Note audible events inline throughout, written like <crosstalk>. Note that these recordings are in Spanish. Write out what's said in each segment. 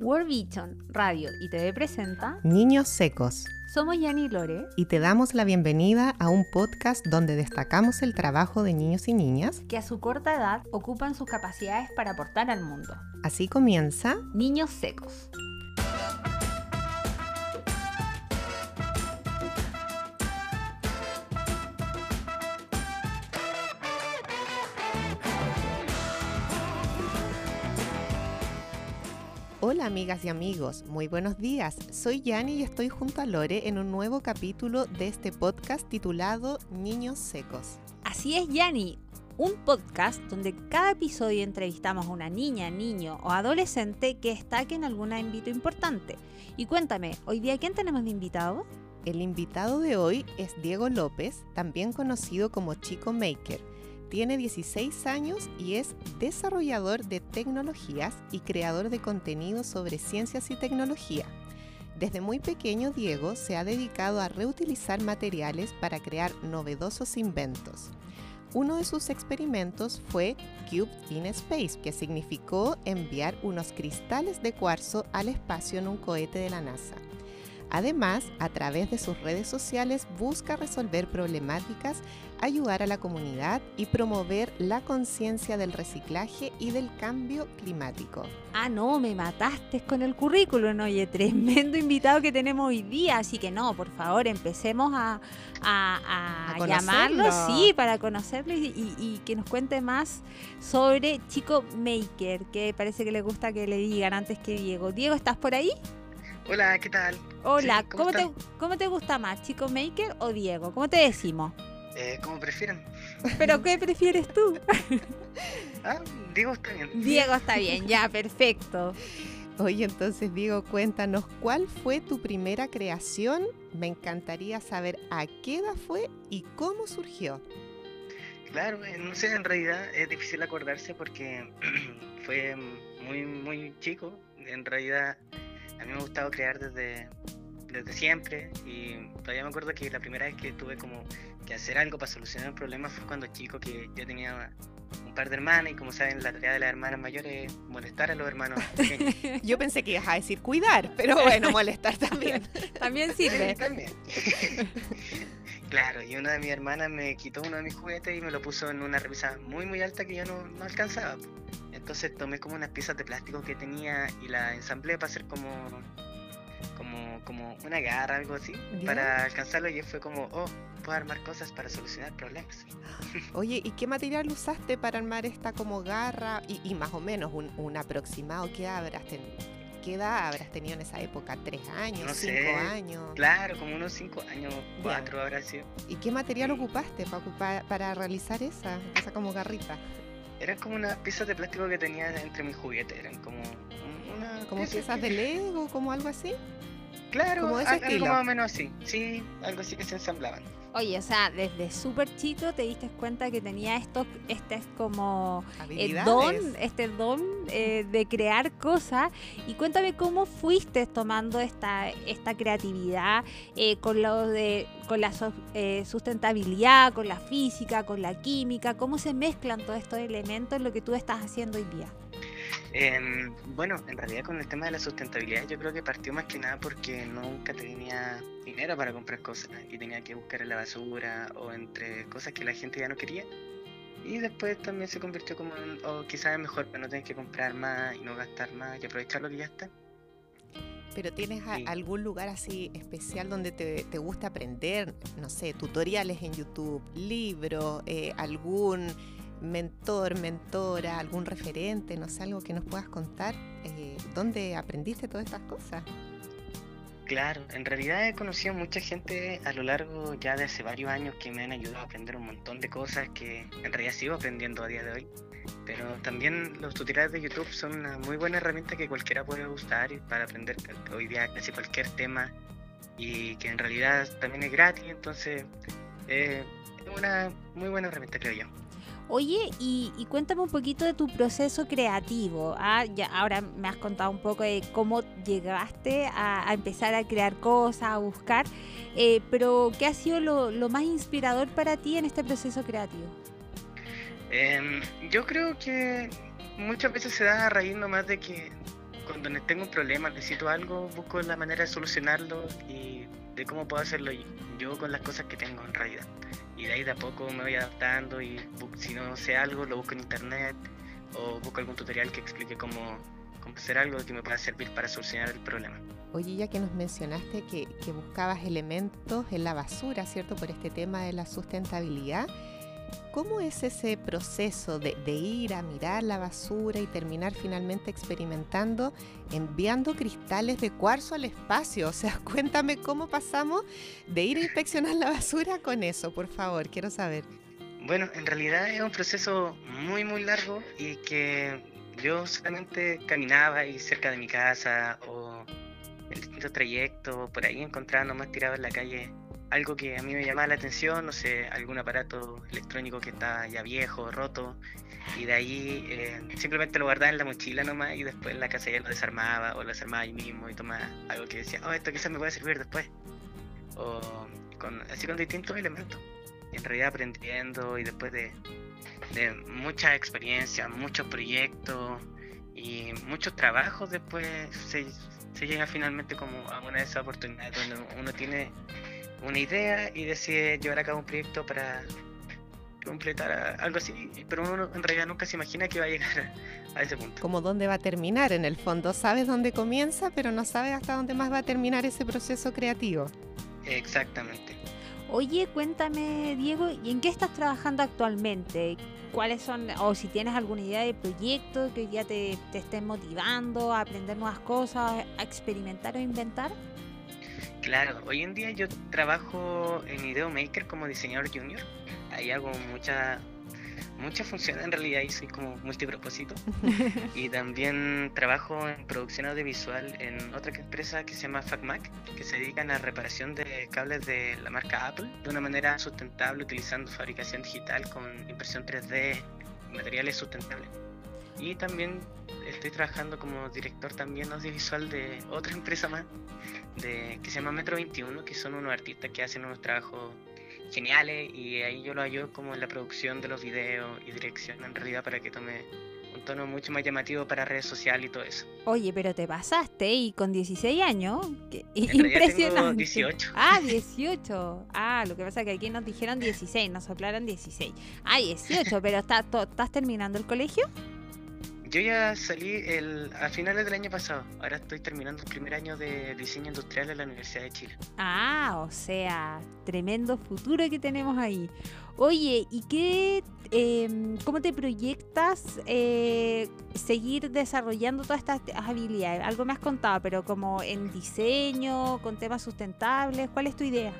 World Vision Radio y TV presenta Niños Secos Somos Yani Lore y te damos la bienvenida a un podcast donde destacamos el trabajo de niños y niñas que a su corta edad ocupan sus capacidades para aportar al mundo. Así comienza Niños Secos. Hola amigas y amigos, muy buenos días. Soy Yani y estoy junto a Lore en un nuevo capítulo de este podcast titulado Niños Secos. Así es, Yani, un podcast donde cada episodio entrevistamos a una niña, niño o adolescente que destaque en algún ámbito importante. Y cuéntame, hoy día quién tenemos de invitado? El invitado de hoy es Diego López, también conocido como Chico Maker tiene 16 años y es desarrollador de tecnologías y creador de contenido sobre ciencias y tecnología. Desde muy pequeño Diego se ha dedicado a reutilizar materiales para crear novedosos inventos. Uno de sus experimentos fue Cube in Space, que significó enviar unos cristales de cuarzo al espacio en un cohete de la NASA. Además, a través de sus redes sociales busca resolver problemáticas, ayudar a la comunidad y promover la conciencia del reciclaje y del cambio climático. Ah, no, me mataste con el currículum, oye, tremendo invitado que tenemos hoy día, así que no, por favor, empecemos a, llamarlo, sí, para conocerlo y, y, que nos cuente más sobre Chico Maker, que parece que le gusta que le digan antes que Diego. Diego, ¿estás por ahí? Hola, ¿qué tal? Hola, ¿cómo, te, ¿cómo, te, gusta más, Chico Maker o Diego? ¿Cómo te decimos? Eh, como prefieran. ¿Pero <laughs> qué prefieres tú? ah, Diego está bien. Diego está bien, ya, perfecto. Oye, entonces Diego, cuéntanos, ¿cuál fue tu primera creación? Me encantaría saber a qué edad fue y cómo surgió. Claro, eh, no sé, en realidad es difícil acordarse porque <clears throat> fue muy, muy chico. En realidad a mí me ha gustado crear desde, desde siempre y todavía me acuerdo que la primera vez que tuve como que hacer algo para solucionar un problema fue cuando chico que yo tenía un par de hermanas y como saben la tarea de las hermanas mayores es molestar a los hermanos <laughs> yo pensé que ibas a decir cuidar, pero bueno, molestar también. <laughs> también sirve. también. <laughs> claro, y una de mis hermanas me quitó uno de mis juguetes y me lo puso en una repisa muy muy alta que yo no, no alcanzaba. Entonces tomé como unas piezas de plástico que tenía y la ensamblé para hacer como como, como una garra, algo así, para alcanzarlo y fue como, oh, puedo armar cosas para solucionar problemas. <laughs> Oye, ¿y qué material usaste para armar esta como garra? Y, más o menos un, aproximado, ¿qué habrás tenido? ¿Qué edad habrás tenido en esa época? ¿Tres años? ¿Cinco años? Claro, como unos cinco años, cuatro habrá sido. ¿Y qué material ocupaste para, para realizar esa, esa como garrita? Eran como unas piezas de plástico que tenía entre mis juguetes, eran como una como piezas de Lego, como algo así. Claro, algo más o menos así, sí, algo así que se ensamblaban. Oye, o sea, desde súper chico te diste cuenta que tenía esto, este es como el eh, don, este don eh, de crear cosas. Y cuéntame cómo fuiste tomando esta, esta creatividad eh, con lo de, con la sustentabilidad, con la física, con la química, cómo se mezclan todos estos elementos en lo que tú estás haciendo hoy día. Bueno, en realidad con el tema de la sustentabilidad yo creo que partió más que nada porque nunca tenía dinero para comprar cosas y tenía que buscar en la basura o entre cosas que la gente ya no quería. Y después también se convirtió como en, o quizás es mejor para no tener que comprar más y no gastar más y aprovechar lo que ya está. Pero tienes algún lugar así especial donde te, te, gusta aprender, no sé, tutoriales en YouTube, libros, eh, algún mentor, mentora, algún referente, no sé, algo que nos puedas contar, eh, ¿dónde aprendiste todas estas cosas? Claro, en realidad he conocido mucha gente a lo largo ya de hace varios años que me han ayudado a aprender un montón de cosas que en realidad sigo aprendiendo a día de hoy. Pero también los tutoriales de YouTube son una muy buena herramienta que cualquiera puede usar para aprender hoy día casi cualquier tema y que en realidad también es gratis, entonces es una muy buena herramienta creo yo. Oye, y, cuéntame un poquito de tu proceso creativo. ¿ah? Ya, ahora me has contado un poco de cómo llegaste a, empezar a crear cosas, a buscar, eh, pero ¿qué ha sido lo, más inspirador para ti en este proceso creativo? Em, yo creo que muchas veces se da a raíz nomás de que cuando tengo un problema, necesito algo, busco la manera de solucionarlo y de cómo puedo hacerlo yo con las cosas que tengo en realidad. Y de ahí de a poco me voy adaptando y si no sé algo, lo busco en internet o busco algún tutorial que explique cómo, cómo hacer algo que me pueda servir para solucionar el problema. Oye, ya que nos mencionaste que, que buscabas elementos en la basura, ¿cierto? Por este tema de la sustentabilidad. ¿Cómo es ese proceso de, ir a mirar la basura y terminar finalmente experimentando enviando cristales de cuarzo al espacio? O sea, <laughs> cuéntame cómo pasamos de ir a inspeccionar la basura con eso, por favor, quiero saber. Bueno, en realidad es un proceso muy, muy largo y que yo solamente caminaba ahí cerca de mi casa o en distintos trayectos, por ahí encontraba nomás tirado en la calle algo que a mí me llamaba la atención, no sé, algún aparato electrónico que está ya viejo, roto, y de ahí eh, simplemente lo guardaba en la mochila nomás y después en la casa ya lo desarmaba o lo desarmaba ahí mismo y tomaba algo que decía, oh, esto quizás me puede servir después. O con, así con distintos elementos. En realidad aprendiendo y después de, de muchas experiencias, muchos proyectos y muchos trabajos después se, se llega finalmente como a una de esas oportunidades donde uno tiene una idea y decide llevar a cabo un proyecto para completar algo así, pero uno en realidad nunca se imagina que va a llegar a ese punto. Como dónde va a terminar en el fondo, sabes dónde comienza, pero no sabes hasta dónde más va a terminar ese proceso creativo. Exactamente. Oye, cuéntame, Diego, ¿y en qué estás trabajando actualmente? ¿Cuáles son, o si tienes alguna idea de proyecto que ya te, te estén motivando a aprender nuevas cosas, a experimentar o inventar? Claro, hoy en día yo trabajo en Ideo Maker como diseñador junior. Ahí hago muchas muchas funciones en realidad y soy como multipropósito. <laughs> y también trabajo en producción audiovisual en otra empresa que se llama FacMac, que se dedican a reparación de cables de la marca Apple de una manera sustentable utilizando fabricación digital con impresión 3D, materiales sustentables. Y también estoy trabajando como director también audiovisual de otra empresa más de, que se llama Metro 21, que son unos artistas que hacen unos trabajos geniales y ahí yo lo ayudo como en la producción de los videos y dirección en realidad para que tome un tono mucho más llamativo para redes sociales y todo eso. Oye, pero te pasaste y con 16 años, impresionante. 18. Ah, 18. Ah, lo que pasa es que aquí nos dijeron 16, nos soplaron 16. Ah, 18, pero está, ¿estás terminando el colegio? Yo ya salí el, a finales del año pasado. Ahora estoy terminando el primer año de diseño industrial en la Universidad de Chile. Ah, o sea, tremendo futuro que tenemos ahí. Oye, ¿y qué, em, cómo te proyectas eh, seguir desarrollando todas estas habilidades? Algo me has contado, pero como en diseño, con temas sustentables, ¿cuál es tu idea?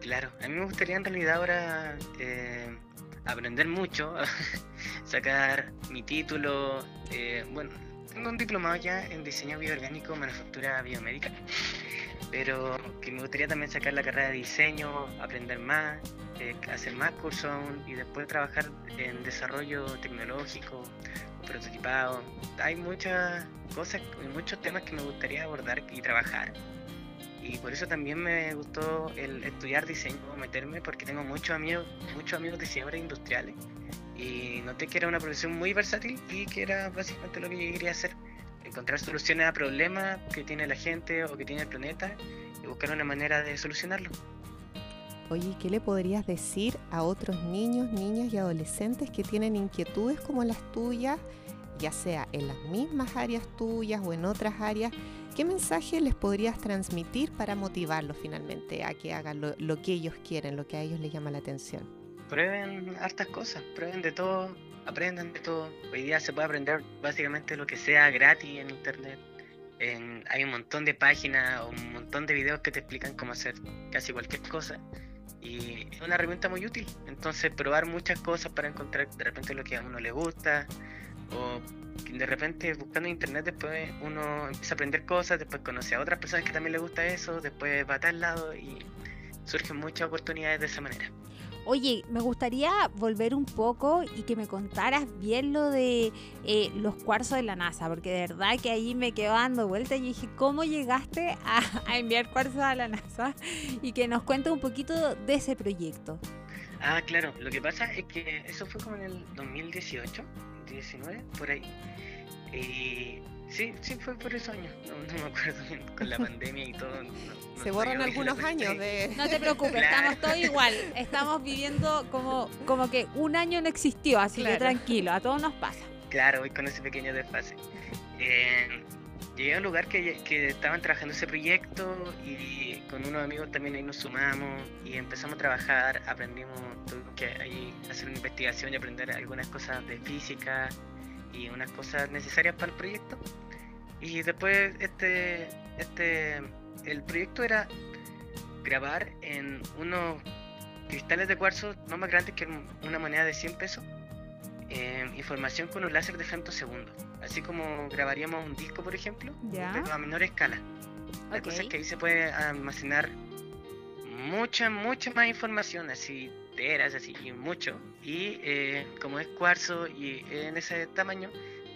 Claro, a mí me gustaría en realidad ahora eh, aprender mucho, <laughs> sacar mi título. Eh, bueno, tengo un diplomado ya en diseño bioorgánico, manufactura biomédica, pero que me gustaría también sacar la carrera de diseño, aprender más, eh, hacer más cursos y después trabajar en desarrollo tecnológico, prototipado. Hay muchas cosas, muchos temas que me gustaría abordar y trabajar y por eso también me gustó el estudiar diseño, meterme, porque tengo muchos amigos, muchos amigos diseñadores industriales y noté que era una profesión muy versátil y que era básicamente lo que yo quería hacer, encontrar soluciones a problemas que tiene la gente o que tiene el planeta y buscar una manera de solucionarlo. Oye, ¿qué le podrías decir a otros niños, niñas y adolescentes que tienen inquietudes como las tuyas, ya sea en las mismas áreas tuyas o en otras áreas? ¿Qué mensaje les podrías transmitir para motivarlos finalmente a que hagan lo, que ellos quieren, lo que a ellos les llama la atención? Prueben hartas cosas, prueben de todo, aprendan de todo. Hoy día se puede aprender básicamente lo que sea gratis en internet. hay un montón de páginas o un montón de videos que te explican cómo hacer casi cualquier cosa. Y es una herramienta muy útil. Entonces, probar muchas cosas para encontrar de repente lo que a uno le gusta o de repente buscando en internet después uno empieza a aprender cosas, después conoce a otras personas que también le gusta eso, después va a tal lado y surgen muchas oportunidades de esa manera. Oye, me gustaría volver un poco y que me contaras bien lo de eh, los cuarzos de la NASA, porque de verdad que ahí me quedo dando vueltas y dije, ¿cómo llegaste a, a enviar cuarzos a la NASA? Y que nos cuentes un poquito de ese proyecto. Ah, claro, lo que pasa es que eso fue como en el 2018 19, por ahí. Y Sí, sí, fue por esos años. No, me acuerdo bien, con la <laughs> pandemia y todo. Se borran algunos años de... No te preocupes, estamos todos igual. Estamos viviendo como, como que un año no existió, así que tranquilo, a todos nos pasa. Claro, voy con ese pequeño desfase. Eh, llegué a un lugar que, estaban trabajando ese proyecto y con unos amigos también ahí nos sumamos y empezamos a trabajar, aprendimos, tuvimos que ahí hacer una investigación y aprender algunas cosas de física y unas cosas necesarias para el proyecto. Y después este, este, el proyecto era grabar en unos cristales de cuarzo no más grandes que una moneda de 100 pesos, eh, información con un láser de femtosegundos, así como grabaríamos un disco, por ejemplo, pero a menor escala. La cosa es que ahí se puede almacenar mucha, mucha más información, así teras, así y mucho. Y eh, como es cuarzo y en ese tamaño,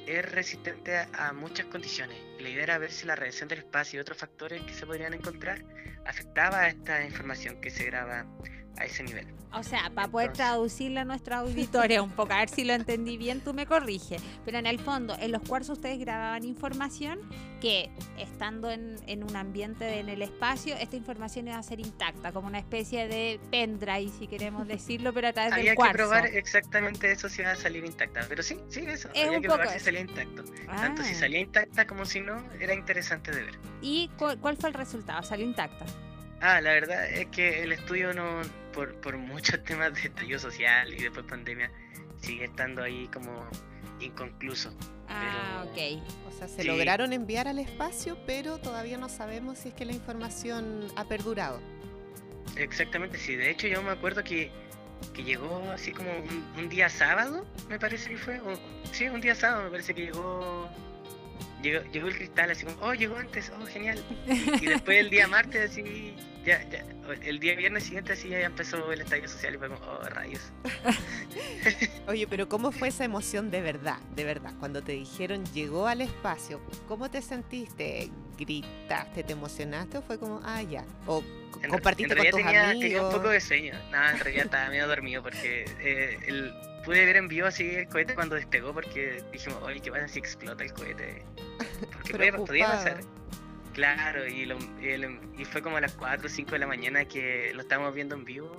es resistente a, muchas condiciones. la idea era ver si la radiación del espacio y otros factores que se podrían encontrar afectaba a esta información que se graba a ese nivel. O sea, para poder traducirla a nuestra auditoria un poco, a ver si lo entendí bien, tú me corriges. Pero en el fondo, en los cuarzos ustedes grababan información que, estando en, un ambiente en el espacio, esta información iba a ser intacta, como una especie de pendrive, si queremos decirlo, pero a través del cuarzo. Había que probar exactamente eso si iba a salir intacta. Pero sí, sí, eso. había que probar si salía intacto. Tanto si ah. salía intacta como si no, era interesante de ver. ¿Y cuál fue el resultado? ¿Salió intacta? Ah, la verdad es que el estudio no, por, por <laughs> muchos temas de estallido social y después pandemia, sigue estando ahí como inconcluso. Ah, ok. O sea, se lograron enviar al espacio, pero todavía no sabemos si es que la información ha perdurado. Exactamente, sí. De hecho, yo me acuerdo que, que llegó así como un, día sábado, me parece que fue. sí, un día sábado, me parece que llegó Llegó, llegó, el cristal así como, oh, llegó antes, oh, genial. <laughs> Y después el día martes así, ya, ya, el día viernes siguiente así ya empezó el estadio social y fue como, oh, rayos. <laughs> Oye, pero ¿cómo fue esa emoción de verdad, de verdad? Cuando te dijeron llegó al espacio, ¿cómo te sentiste? ¿Gritaste, te emocionaste o fue como, ah, ya? ¿O compartiste con tus tenía, amigos? Tenía un poco de sueño, nada, en realidad estaba medio dormido porque eh, el pude ver en vivo así el cohete cuando despegó porque dijimos, oye, ¿qué pasa si explota el cohete? Porque <laughs> podía, pasar. Claro, y, lo, y, fue como a las 4 o 5 de la mañana que lo estábamos viendo en vivo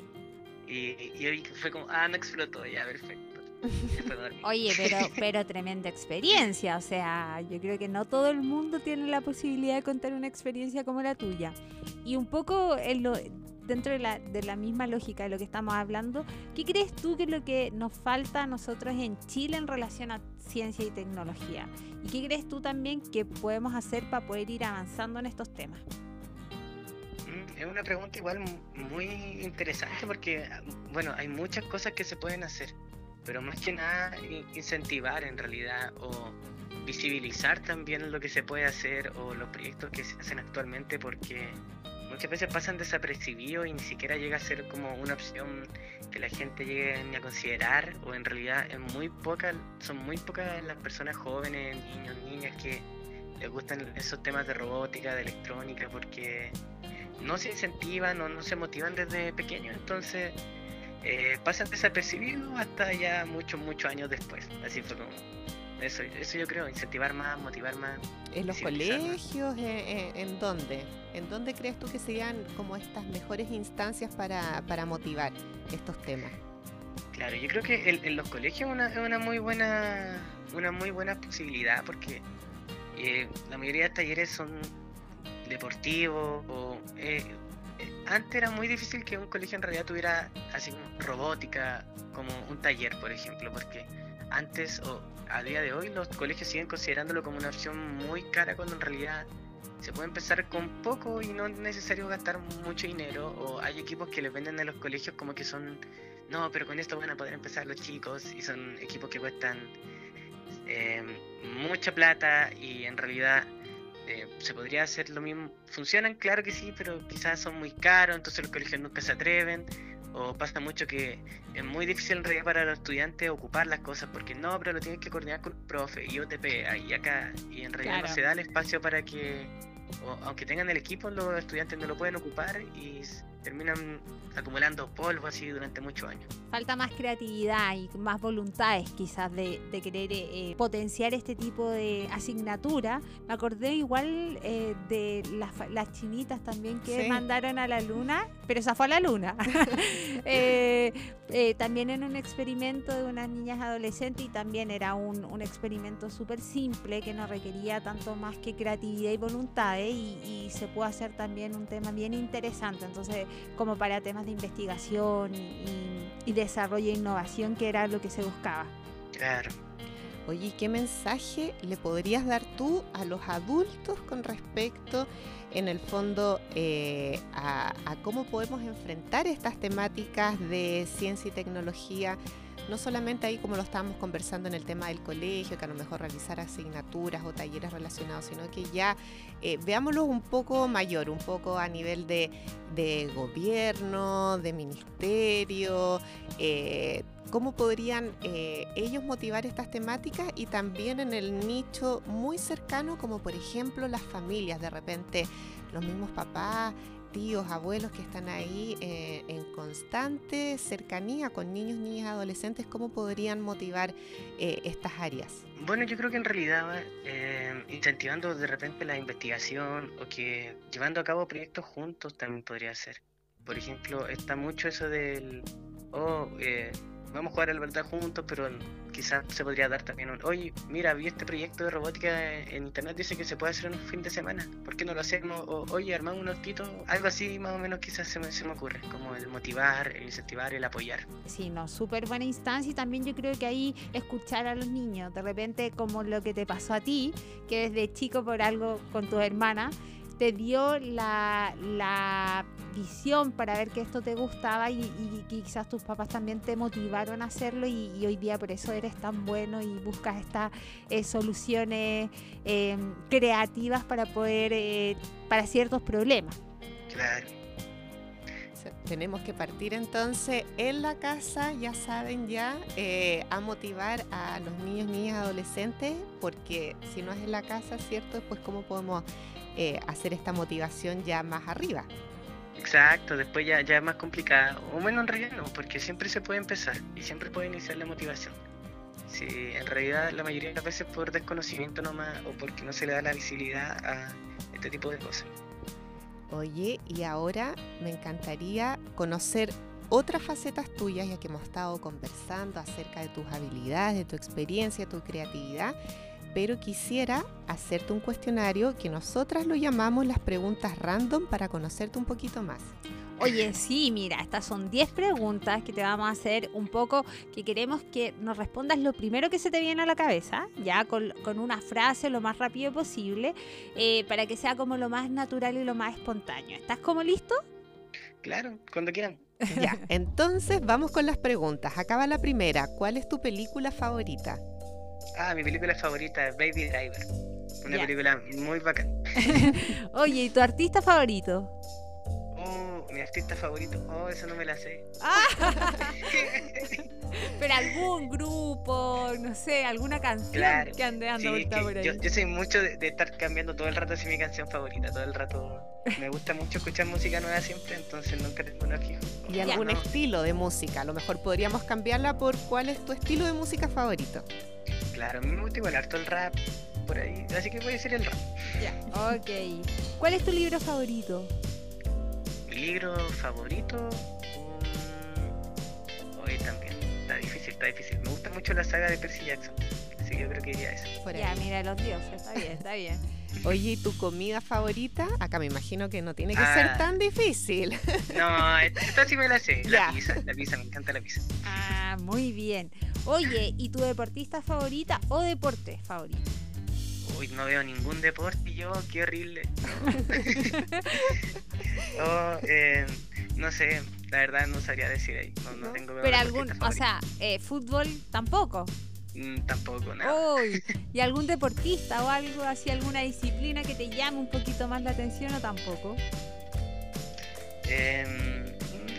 y, y fue como, ah, no explotó, ya, perfecto. <laughs> Oye, pero, pero tremenda experiencia, o sea, yo creo que no todo el mundo tiene la posibilidad de contar una experiencia como la tuya. Y un poco en lo, dentro de la, de la misma lógica de lo que estamos hablando, ¿qué crees tú que es lo que nos falta a nosotros en Chile en relación a ciencia y tecnología? ¿Y qué crees tú también que podemos hacer para poder ir avanzando en estos temas? Mm, es una pregunta igual muy interesante porque, bueno, hay muchas cosas que se pueden hacer, pero más que nada incentivar en realidad o visibilizar también lo que se puede hacer o los proyectos que se hacen actualmente porque muchas veces pasan desapercibidos y ni siquiera llega a ser como una opción que la gente llegue a considerar o en realidad es muy poca, son muy pocas las personas jóvenes, niños, niñas que les gustan esos temas de robótica, de electrónica porque no se incentivan o no se motivan desde pequeños, entonces eh, pasan desapercibidos hasta ya muchos, muchos años después. Así fue como eso, eso yo creo, incentivar más, motivar más. ¿En los colegios? ¿En, dónde? ¿En dónde crees tú que serían como estas mejores instancias para, para motivar estos temas? Claro, yo creo que en, los colegios una, es una muy buena una muy buena posibilidad porque eh, la mayoría de talleres son deportivos o eh, eh, antes era muy difícil que un colegio en realidad tuviera así como robótica como un taller por ejemplo porque antes o a día de hoy los colegios siguen considerándolo como una opción muy cara cuando en realidad se puede empezar con poco y no es necesario gastar mucho dinero o hay equipos que les venden en los colegios como que son no pero con esto van a poder empezar los chicos y son equipos que cuestan eh, mucha plata y en realidad eh, se podría hacer lo mismo. Funcionan claro que sí pero quizás son muy caros entonces los colegios nunca se atreven o pasa mucho que es muy difícil en realidad para los estudiantes ocupar las cosas porque no, pero lo tienen que coordinar con el profe y OTP ahí acá y en realidad no se da el espacio para que, aunque tengan el equipo, los estudiantes no lo pueden ocupar y terminan acumulando polvo así durante muchos años. Falta más creatividad y más voluntades quizás de, querer eh, eh, potenciar este tipo de asignatura. Me acordé igual eh, de las, chinitas también que mandaron a la luna, pero esa fue a la luna. <laughs> también en un experimento de unas niñas adolescentes y también era un, experimento súper simple que no requería tanto más que creatividad y voluntades y, y se puede hacer también un tema bien interesante. Entonces, como para temas de investigación y, desarrollo e innovación, que era lo que se buscaba. Claro. Oye, ¿qué mensaje le podrías dar tú a los adultos con respecto, en el fondo, eh, a, a, cómo podemos enfrentar estas temáticas de ciencia y tecnología no solamente ahí como lo estábamos conversando en el tema del colegio, que a lo mejor realizar asignaturas o talleres relacionados, sino que ya eh, veámoslo un poco mayor, un poco a nivel de, gobierno, de ministerio, eh, cómo podrían eh, ellos motivar estas temáticas y también en el nicho muy cercano como por ejemplo las familias, de repente los mismos papás tíos, abuelos que están ahí eh, en constante cercanía con niños, niñas, adolescentes, ¿cómo podrían motivar eh, estas áreas? Bueno, yo creo que en realidad eh, incentivando de repente la investigación o que llevando a cabo proyectos juntos también podría ser. Por ejemplo, está mucho eso del, oh, vamos a jugar al verdad juntos, pero quizás se podría dar también un, oye, mira, vi este proyecto de robótica en internet, dice que se puede hacer en un fin de semana, ¿por qué no lo hacemos? O, oye, armamos un hortito, algo así más o menos quizás se me, se me ocurre, como el motivar, el incentivar, el apoyar. Sí, no, súper buena instancia y también yo creo que ahí escuchar a los niños, de repente como lo que te pasó a ti, que desde chico por algo con tu hermana, te dio la, visión para ver que esto te gustaba y, quizás tus papás también te motivaron a hacerlo y, hoy día por eso eres tan bueno y buscas estas eh, soluciones em, creativas para poder, eh, para ciertos problemas. Claro. Tenemos que partir entonces en la casa, ya saben ya, eh, a motivar a los niños, niñas, adolescentes, porque si no es en la casa, ¿cierto? Pues cómo podemos eh, hacer esta motivación ya más arriba. Exacto, después ya, ya es más complicado. O bueno, en realidad no, porque siempre se puede empezar y siempre puede iniciar la motivación. Si en realidad la mayoría de las veces por desconocimiento nomás o porque no se le da la visibilidad a este tipo de cosas. Oye, y ahora me encantaría conocer otras facetas tuyas, ya que hemos estado conversando acerca de tus habilidades, de tu experiencia, tu creatividad pero quisiera hacerte un cuestionario que nosotras lo llamamos las preguntas random para conocerte un poquito más. Oye, sí, mira, estas son 10 preguntas que te vamos a hacer un poco, que queremos que nos respondas lo primero que se te viene a la cabeza, ya con, una frase lo más rápido posible, eh, para que sea como lo más natural y lo más espontáneo. ¿Estás como listo? Claro, cuando quieran. Ya, entonces vamos con las preguntas. Acaba la primera. ¿Cuál es tu película favorita? Ah, mi película favorita es Baby Driver. Una película muy bacán. <laughs> Oye, ¿y tu artista favorito? Oh, mi artista favorito. Oh, eso no me la sé. Ah. <laughs> Pero algún grupo, no sé, alguna canción que ande dando ahorita por ahí. Yo, yo, soy mucho de, estar cambiando todo el rato así mi canción favorita, todo el rato. Me gusta mucho escuchar música nueva siempre, entonces nunca tengo una fijo. ¿Y algún estilo de música? A lo mejor podríamos cambiarla por cuál es tu estilo de música favorito. Claro, a mí me gusta igual harto el rap por ahí, así que voy a decir el rap. Ya, ok. ¿Cuál es tu libro favorito? Mi libro favorito. hoy también. Está difícil, está difícil. Me gusta mucho la saga de Percy Jackson. Así que yo creo que diría eso. ya, mira los dioses, está bien, está bien. Oye, ¿y tu comida favorita? Acá me imagino que no tiene que ser ah. tan difícil. <laughs> No, esta sí me la sé. La pizza, la pizza, me encanta la pizza. Ah, muy bien. Oye, ¿y tu deportista favorita o deporte favorito? Uy, no veo ningún deporte yo, qué horrible. <laughs> <laughs> oh, eh, no sé, la verdad no sabría decir ahí. No, no tengo Pero algún, o sea, eh, fútbol tampoco. Mm, tampoco, nada. <laughs> ¿Y algún deportista o algo así, alguna disciplina que te llame un poquito más la atención o tampoco? Eh,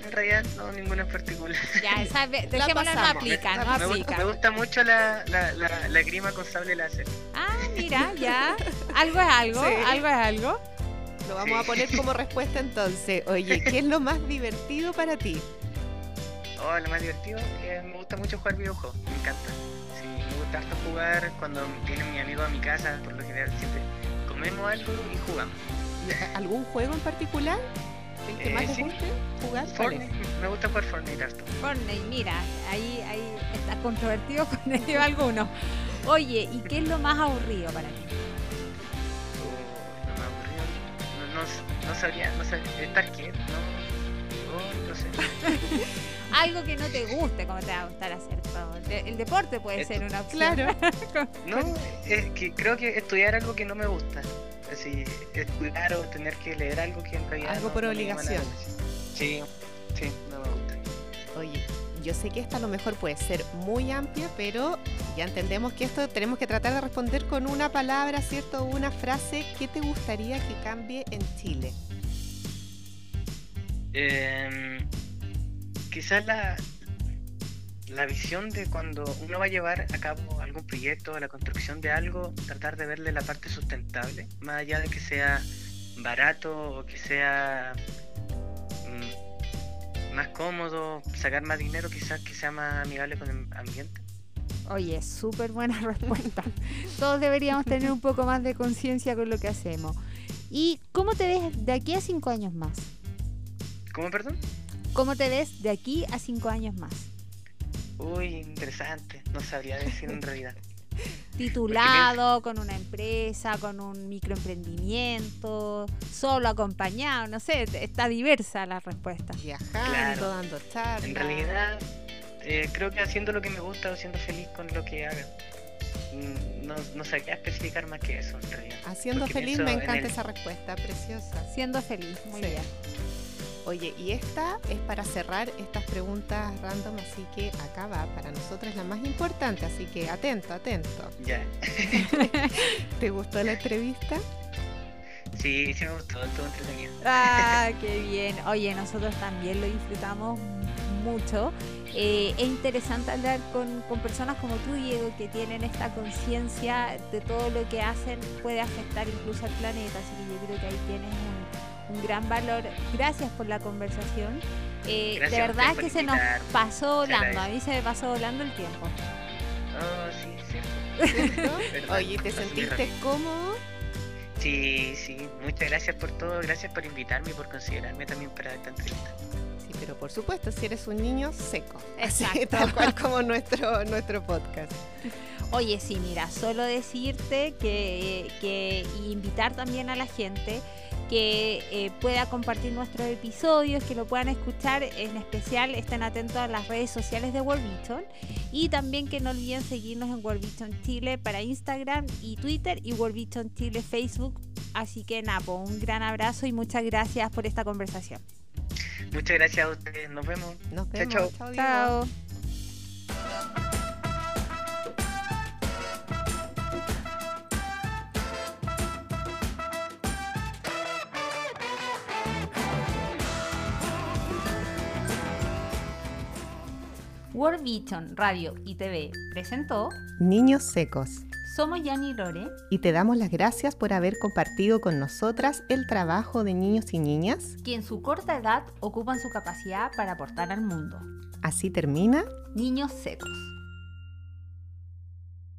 en realidad no, ninguna en particular. Ya, <laughs> esa, dejémosla no aplica, no me aplica. Gusta, me gusta mucho la, la, la, grima con sable láser. Ah, mira, <laughs> ya. Algo es algo, algo es algo. Lo vamos a poner como respuesta entonces. Oye, ¿qué es lo más divertido para ti? Oh, lo más divertido, eh, me gusta mucho jugar videojuegos, me encanta. Sí, gusta harto jugar cuando viene mi amigo a mi casa, por lo general siempre comemos algo y jugamos. ¿Algún juego en particular? ¿El que más te guste jugar? Fortnite, me gusta jugar Fortnite harto. Fortnite, mira, ahí, ahí estás controvertido <laughs> con ello alguno. Oye, ¿y qué es lo más aburrido para ti? Oh, lo más aburrido, no, no, no sabría, no sabría, estar quieto, no, oh, no sé. <laughs> algo que no te guste, como te va a gustar hacer todo. El deporte puede ser una opción. Claro. <laughs> no, es que creo que estudiar algo que no me gusta. Así, estudiar o tener que leer algo que en realidad. Algo por obligación. Sí, sí, no me gusta. Oye, yo sé que esta a lo mejor puede ser muy amplia, pero ya entendemos que esto tenemos que tratar de responder con una palabra, ¿cierto? Una frase. ¿Qué te gustaría que cambie en Chile? Eh, quizás la, la visión de cuando uno va a llevar a cabo algún proyecto, la construcción de algo, tratar de verle la parte sustentable, más allá de que sea barato o que sea mm, más cómodo, sacar más dinero, quizás que sea más amigable con el ambiente. Oye, súper buena <laughs> respuesta. Todos deberíamos tener un poco más de conciencia con lo que hacemos. ¿Y cómo te ves de aquí a cinco años más? ¿Cómo, perdón? ¿Cómo te ves de aquí a cinco años más? Uy, interesante. No sabría decir en realidad. <laughs> Titulado, con una empresa, con un microemprendimiento, solo acompañado, no sé, está diversa la respuesta. Viajando, dando charlas. En realidad, eh, creo que haciendo lo que me gusta o siendo feliz con lo que haga. Mm, no, no sabría especificar más que eso en realidad. Haciendo feliz me encanta esa respuesta, preciosa. Siendo feliz, muy bien. Oye, y esta es para cerrar estas preguntas random, así que acá va, para nosotros es la más importante, así que atento, atento. Ya. <laughs> ¿Te gustó la entrevista? Sí, sí me gustó, estuvo entretenido. Ah, <laughs> qué bien. Oye, nosotros también lo disfrutamos mucho. Eh, es interesante hablar con, con, personas como tú, Diego, que tienen esta conciencia de todo lo que hacen puede afectar incluso al planeta, así que yo creo que ahí tienes un un gran valor. Gracias por la conversación. Eh, de verdad que se nos pasó volando, a mí se me pasó volando el tiempo. Oh, sí, cierto. <laughs> Oye, ¿te sentiste cómodo? Sí, sí, muchas gracias por todo, gracias por invitarme y por considerarme también para esta entrevista. Sí, pero por supuesto, si eres un niño seco, <laughs> Exacto. tal cual como nuestro, nuestro podcast. Oye, sí, mira, solo decirte que, que invitar también a la gente que eh, pueda compartir nuestros episodios, que lo puedan escuchar. En especial estén atentos a las redes sociales de World Vision y también que no olviden seguirnos en World Vision Chile para Instagram y Twitter y World Vision Chile Facebook. Así que Napo, un gran abrazo y muchas gracias por esta conversación. Muchas gracias a ustedes, nos vemos. Nos vemos. chao. chao. World Vision Radio y TV presentó Niños Secos. Somos Yani Lore y te damos las gracias por haber compartido con nosotras el trabajo de niños y niñas que en su corta edad ocupan su capacidad para aportar al mundo. Así termina Niños Secos.